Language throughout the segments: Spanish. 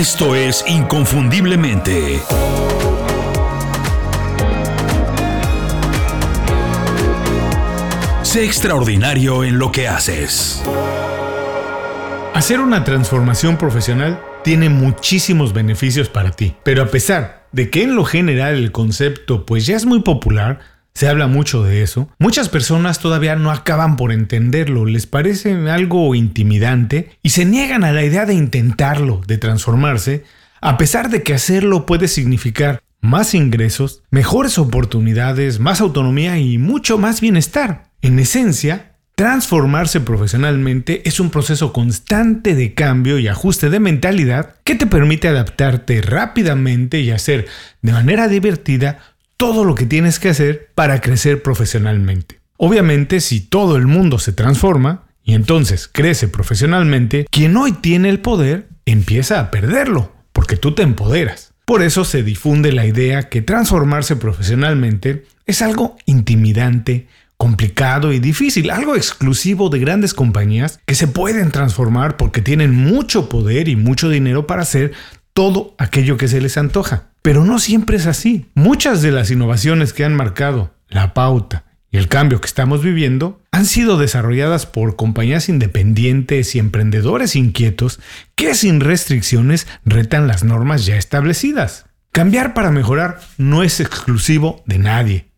Esto es Inconfundiblemente. Sé extraordinario en lo que haces. Hacer una transformación profesional tiene muchísimos beneficios para ti, pero a pesar de que en lo general el concepto pues ya es muy popular, se habla mucho de eso, muchas personas todavía no acaban por entenderlo, les parece algo intimidante y se niegan a la idea de intentarlo, de transformarse, a pesar de que hacerlo puede significar más ingresos, mejores oportunidades, más autonomía y mucho más bienestar. En esencia, transformarse profesionalmente es un proceso constante de cambio y ajuste de mentalidad que te permite adaptarte rápidamente y hacer de manera divertida todo lo que tienes que hacer para crecer profesionalmente. Obviamente, si todo el mundo se transforma y entonces crece profesionalmente, quien hoy tiene el poder empieza a perderlo, porque tú te empoderas. Por eso se difunde la idea que transformarse profesionalmente es algo intimidante, complicado y difícil, algo exclusivo de grandes compañías que se pueden transformar porque tienen mucho poder y mucho dinero para hacer todo aquello que se les antoja. Pero no siempre es así. Muchas de las innovaciones que han marcado la pauta y el cambio que estamos viviendo han sido desarrolladas por compañías independientes y emprendedores inquietos que sin restricciones retan las normas ya establecidas. Cambiar para mejorar no es exclusivo de nadie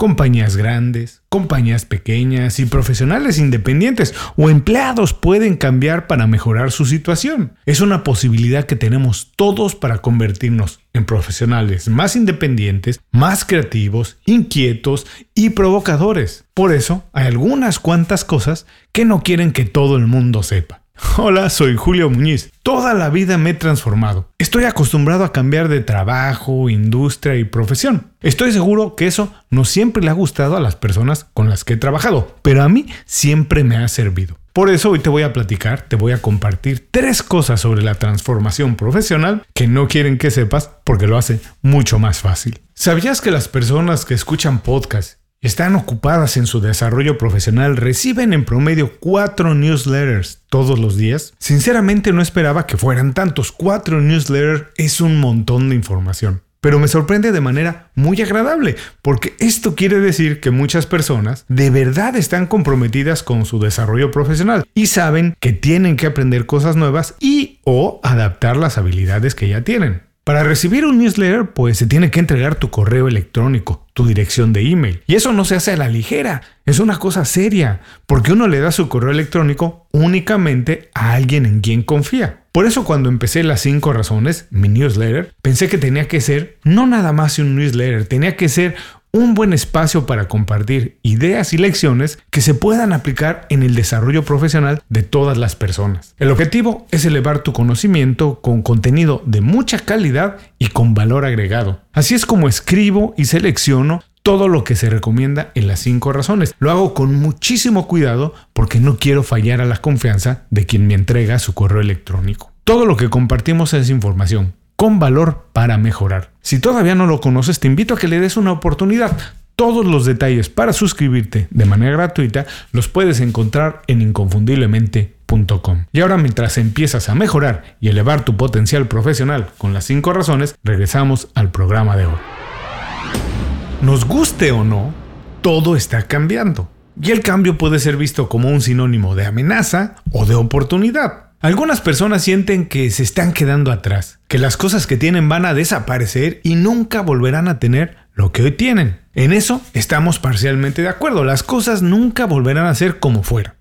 compañías grandes, compañías pequeñas y profesionales independientes o empleados pueden cambiar para mejorar su situación. Es una posibilidad que tenemos todos para convertirnos en profesionales más independientes, más creativos, inquietos y provocadores. Por eso hay algunas cuantas cosas que no quieren que todo el mundo sepa. Hola, soy Julio Muñiz. Toda la vida me he transformado. Estoy acostumbrado a cambiar de trabajo, industria y profesión. Estoy seguro que eso no siempre le ha gustado a las personas con las que he trabajado, pero a mí siempre me ha servido. Por eso hoy te voy a platicar, te voy a compartir tres cosas sobre la transformación profesional que no quieren que sepas porque lo hace mucho más fácil. ¿Sabías que las personas que escuchan podcasts están ocupadas en su desarrollo profesional, reciben en promedio cuatro newsletters todos los días. Sinceramente no esperaba que fueran tantos. Cuatro newsletters es un montón de información. Pero me sorprende de manera muy agradable, porque esto quiere decir que muchas personas de verdad están comprometidas con su desarrollo profesional y saben que tienen que aprender cosas nuevas y o adaptar las habilidades que ya tienen. Para recibir un newsletter, pues se tiene que entregar tu correo electrónico, tu dirección de email. Y eso no se hace a la ligera, es una cosa seria, porque uno le da su correo electrónico únicamente a alguien en quien confía. Por eso cuando empecé las 5 razones, mi newsletter, pensé que tenía que ser no nada más un newsletter, tenía que ser un buen espacio para compartir ideas y lecciones que se puedan aplicar en el desarrollo profesional de todas las personas. El objetivo es elevar tu conocimiento con contenido de mucha calidad y con valor agregado. Así es como escribo y selecciono todo lo que se recomienda en las 5 razones. Lo hago con muchísimo cuidado porque no quiero fallar a la confianza de quien me entrega su correo electrónico. Todo lo que compartimos es información con valor para mejorar. Si todavía no lo conoces, te invito a que le des una oportunidad. Todos los detalles para suscribirte de manera gratuita los puedes encontrar en inconfundiblemente.com. Y ahora mientras empiezas a mejorar y elevar tu potencial profesional con las 5 razones, regresamos al programa de hoy. Nos guste o no, todo está cambiando. Y el cambio puede ser visto como un sinónimo de amenaza o de oportunidad. Algunas personas sienten que se están quedando atrás, que las cosas que tienen van a desaparecer y nunca volverán a tener lo que hoy tienen. En eso estamos parcialmente de acuerdo, las cosas nunca volverán a ser como fuera.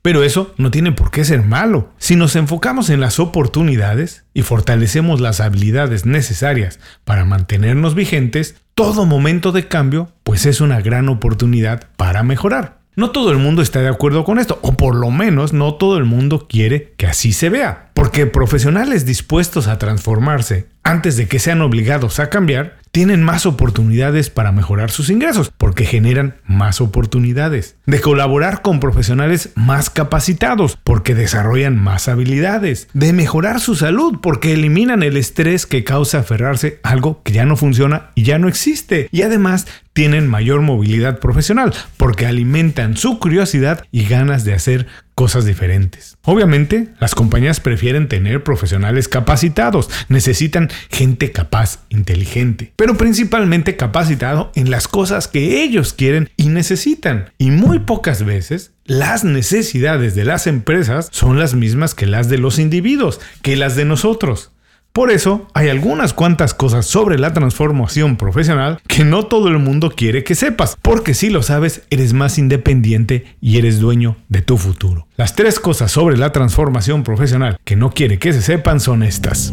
Pero eso no tiene por qué ser malo. Si nos enfocamos en las oportunidades y fortalecemos las habilidades necesarias para mantenernos vigentes, todo momento de cambio pues es una gran oportunidad para mejorar. No todo el mundo está de acuerdo con esto, o por lo menos no todo el mundo quiere que así se vea, porque profesionales dispuestos a transformarse antes de que sean obligados a cambiar, tienen más oportunidades para mejorar sus ingresos, porque generan más oportunidades. De colaborar con profesionales más capacitados, porque desarrollan más habilidades. De mejorar su salud, porque eliminan el estrés que causa aferrarse a algo que ya no funciona y ya no existe. Y además tienen mayor movilidad profesional, porque alimentan su curiosidad y ganas de hacer cosas diferentes. Obviamente, las compañías prefieren tener profesionales capacitados, necesitan gente capaz, inteligente, pero principalmente capacitado en las cosas que ellos quieren y necesitan. Y muy pocas veces las necesidades de las empresas son las mismas que las de los individuos, que las de nosotros. Por eso hay algunas cuantas cosas sobre la transformación profesional que no todo el mundo quiere que sepas, porque si lo sabes eres más independiente y eres dueño de tu futuro. Las tres cosas sobre la transformación profesional que no quiere que se sepan son estas.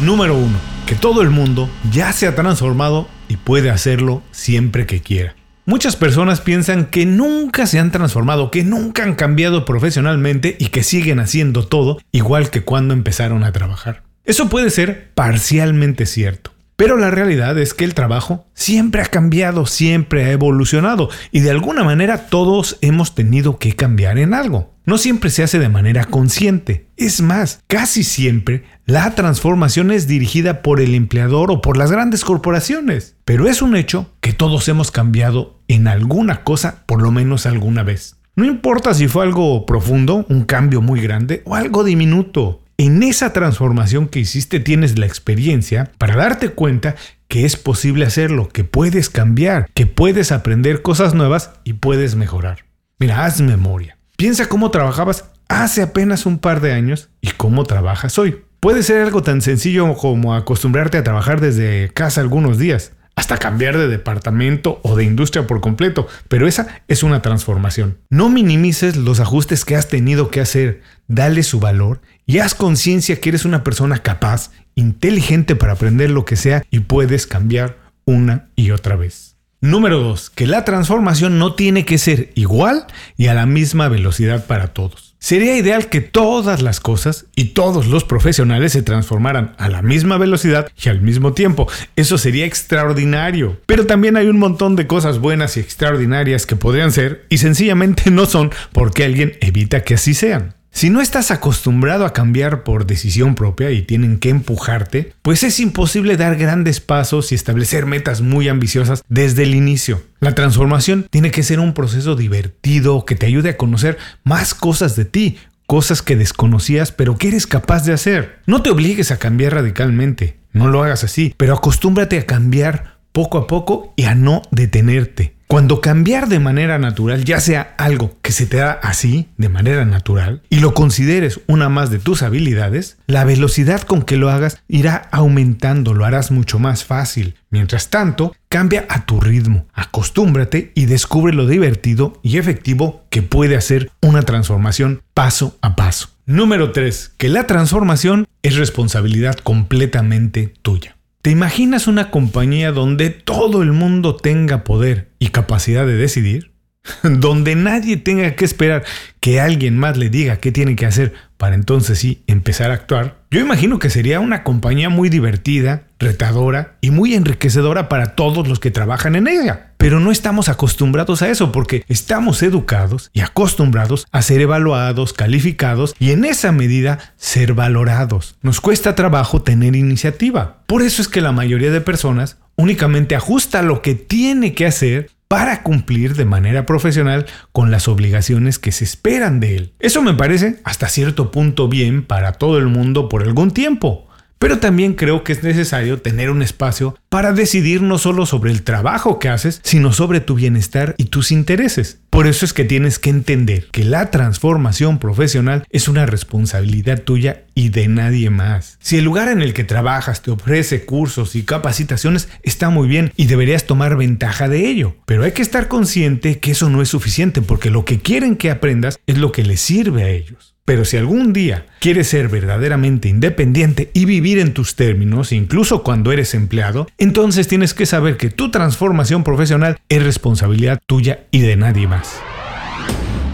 Número 1. Que todo el mundo ya se ha transformado y puede hacerlo siempre que quiera. Muchas personas piensan que nunca se han transformado, que nunca han cambiado profesionalmente y que siguen haciendo todo igual que cuando empezaron a trabajar. Eso puede ser parcialmente cierto. Pero la realidad es que el trabajo siempre ha cambiado, siempre ha evolucionado y de alguna manera todos hemos tenido que cambiar en algo. No siempre se hace de manera consciente. Es más, casi siempre la transformación es dirigida por el empleador o por las grandes corporaciones. Pero es un hecho que todos hemos cambiado en alguna cosa por lo menos alguna vez. No importa si fue algo profundo, un cambio muy grande o algo diminuto. En esa transformación que hiciste tienes la experiencia para darte cuenta que es posible hacerlo, que puedes cambiar, que puedes aprender cosas nuevas y puedes mejorar. Mira, haz memoria. Piensa cómo trabajabas hace apenas un par de años y cómo trabajas hoy. Puede ser algo tan sencillo como acostumbrarte a trabajar desde casa algunos días, hasta cambiar de departamento o de industria por completo, pero esa es una transformación. No minimices los ajustes que has tenido que hacer, dale su valor y haz conciencia que eres una persona capaz, inteligente para aprender lo que sea y puedes cambiar una y otra vez. Número 2. Que la transformación no tiene que ser igual y a la misma velocidad para todos. Sería ideal que todas las cosas y todos los profesionales se transformaran a la misma velocidad y al mismo tiempo. Eso sería extraordinario. Pero también hay un montón de cosas buenas y extraordinarias que podrían ser y sencillamente no son porque alguien evita que así sean. Si no estás acostumbrado a cambiar por decisión propia y tienen que empujarte, pues es imposible dar grandes pasos y establecer metas muy ambiciosas desde el inicio. La transformación tiene que ser un proceso divertido que te ayude a conocer más cosas de ti, cosas que desconocías pero que eres capaz de hacer. No te obligues a cambiar radicalmente, no lo hagas así, pero acostúmbrate a cambiar poco a poco y a no detenerte. Cuando cambiar de manera natural, ya sea algo que se te da así, de manera natural, y lo consideres una más de tus habilidades, la velocidad con que lo hagas irá aumentando, lo harás mucho más fácil. Mientras tanto, cambia a tu ritmo, acostúmbrate y descubre lo divertido y efectivo que puede hacer una transformación paso a paso. Número 3. Que la transformación es responsabilidad completamente tuya. ¿Te imaginas una compañía donde todo el mundo tenga poder y capacidad de decidir? donde nadie tenga que esperar que alguien más le diga qué tiene que hacer para entonces sí empezar a actuar, yo imagino que sería una compañía muy divertida, retadora y muy enriquecedora para todos los que trabajan en ella. Pero no estamos acostumbrados a eso porque estamos educados y acostumbrados a ser evaluados, calificados y en esa medida ser valorados. Nos cuesta trabajo tener iniciativa. Por eso es que la mayoría de personas únicamente ajusta lo que tiene que hacer para cumplir de manera profesional con las obligaciones que se esperan de él. Eso me parece hasta cierto punto bien para todo el mundo por algún tiempo. Pero también creo que es necesario tener un espacio para decidir no solo sobre el trabajo que haces, sino sobre tu bienestar y tus intereses. Por eso es que tienes que entender que la transformación profesional es una responsabilidad tuya y de nadie más. Si el lugar en el que trabajas te ofrece cursos y capacitaciones, está muy bien y deberías tomar ventaja de ello. Pero hay que estar consciente que eso no es suficiente porque lo que quieren que aprendas es lo que les sirve a ellos. Pero si algún día quieres ser verdaderamente independiente y vivir en tus términos, incluso cuando eres empleado, entonces tienes que saber que tu transformación profesional es responsabilidad tuya y de nadie más.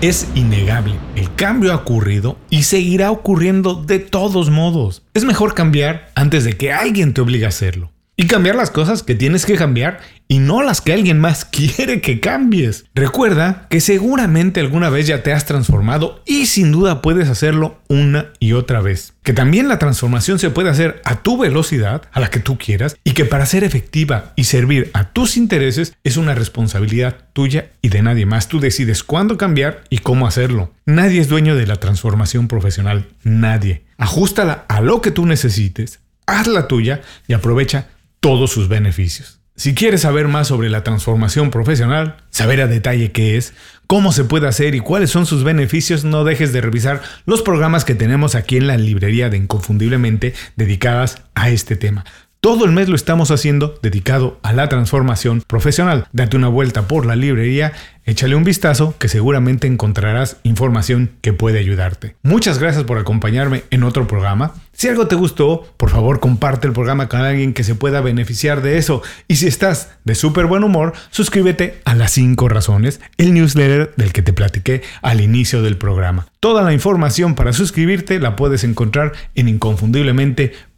Es innegable, el cambio ha ocurrido y seguirá ocurriendo de todos modos. Es mejor cambiar antes de que alguien te obligue a hacerlo. Y cambiar las cosas que tienes que cambiar y no las que alguien más quiere que cambies. Recuerda que seguramente alguna vez ya te has transformado y sin duda puedes hacerlo una y otra vez. Que también la transformación se puede hacer a tu velocidad, a la que tú quieras, y que para ser efectiva y servir a tus intereses es una responsabilidad tuya y de nadie más. Tú decides cuándo cambiar y cómo hacerlo. Nadie es dueño de la transformación profesional, nadie. Ajustala a lo que tú necesites, hazla tuya y aprovecha todos sus beneficios. Si quieres saber más sobre la transformación profesional, saber a detalle qué es, cómo se puede hacer y cuáles son sus beneficios, no dejes de revisar los programas que tenemos aquí en la librería de Inconfundiblemente dedicadas a este tema. Todo el mes lo estamos haciendo dedicado a la transformación profesional. Date una vuelta por la librería, échale un vistazo que seguramente encontrarás información que puede ayudarte. Muchas gracias por acompañarme en otro programa. Si algo te gustó, por favor comparte el programa con alguien que se pueda beneficiar de eso. Y si estás de súper buen humor, suscríbete a las 5 razones, el newsletter del que te platiqué al inicio del programa. Toda la información para suscribirte la puedes encontrar en inconfundiblemente.com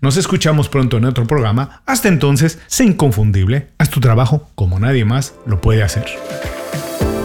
nos escuchamos pronto en otro programa. Hasta entonces, sé inconfundible, haz tu trabajo como nadie más lo puede hacer.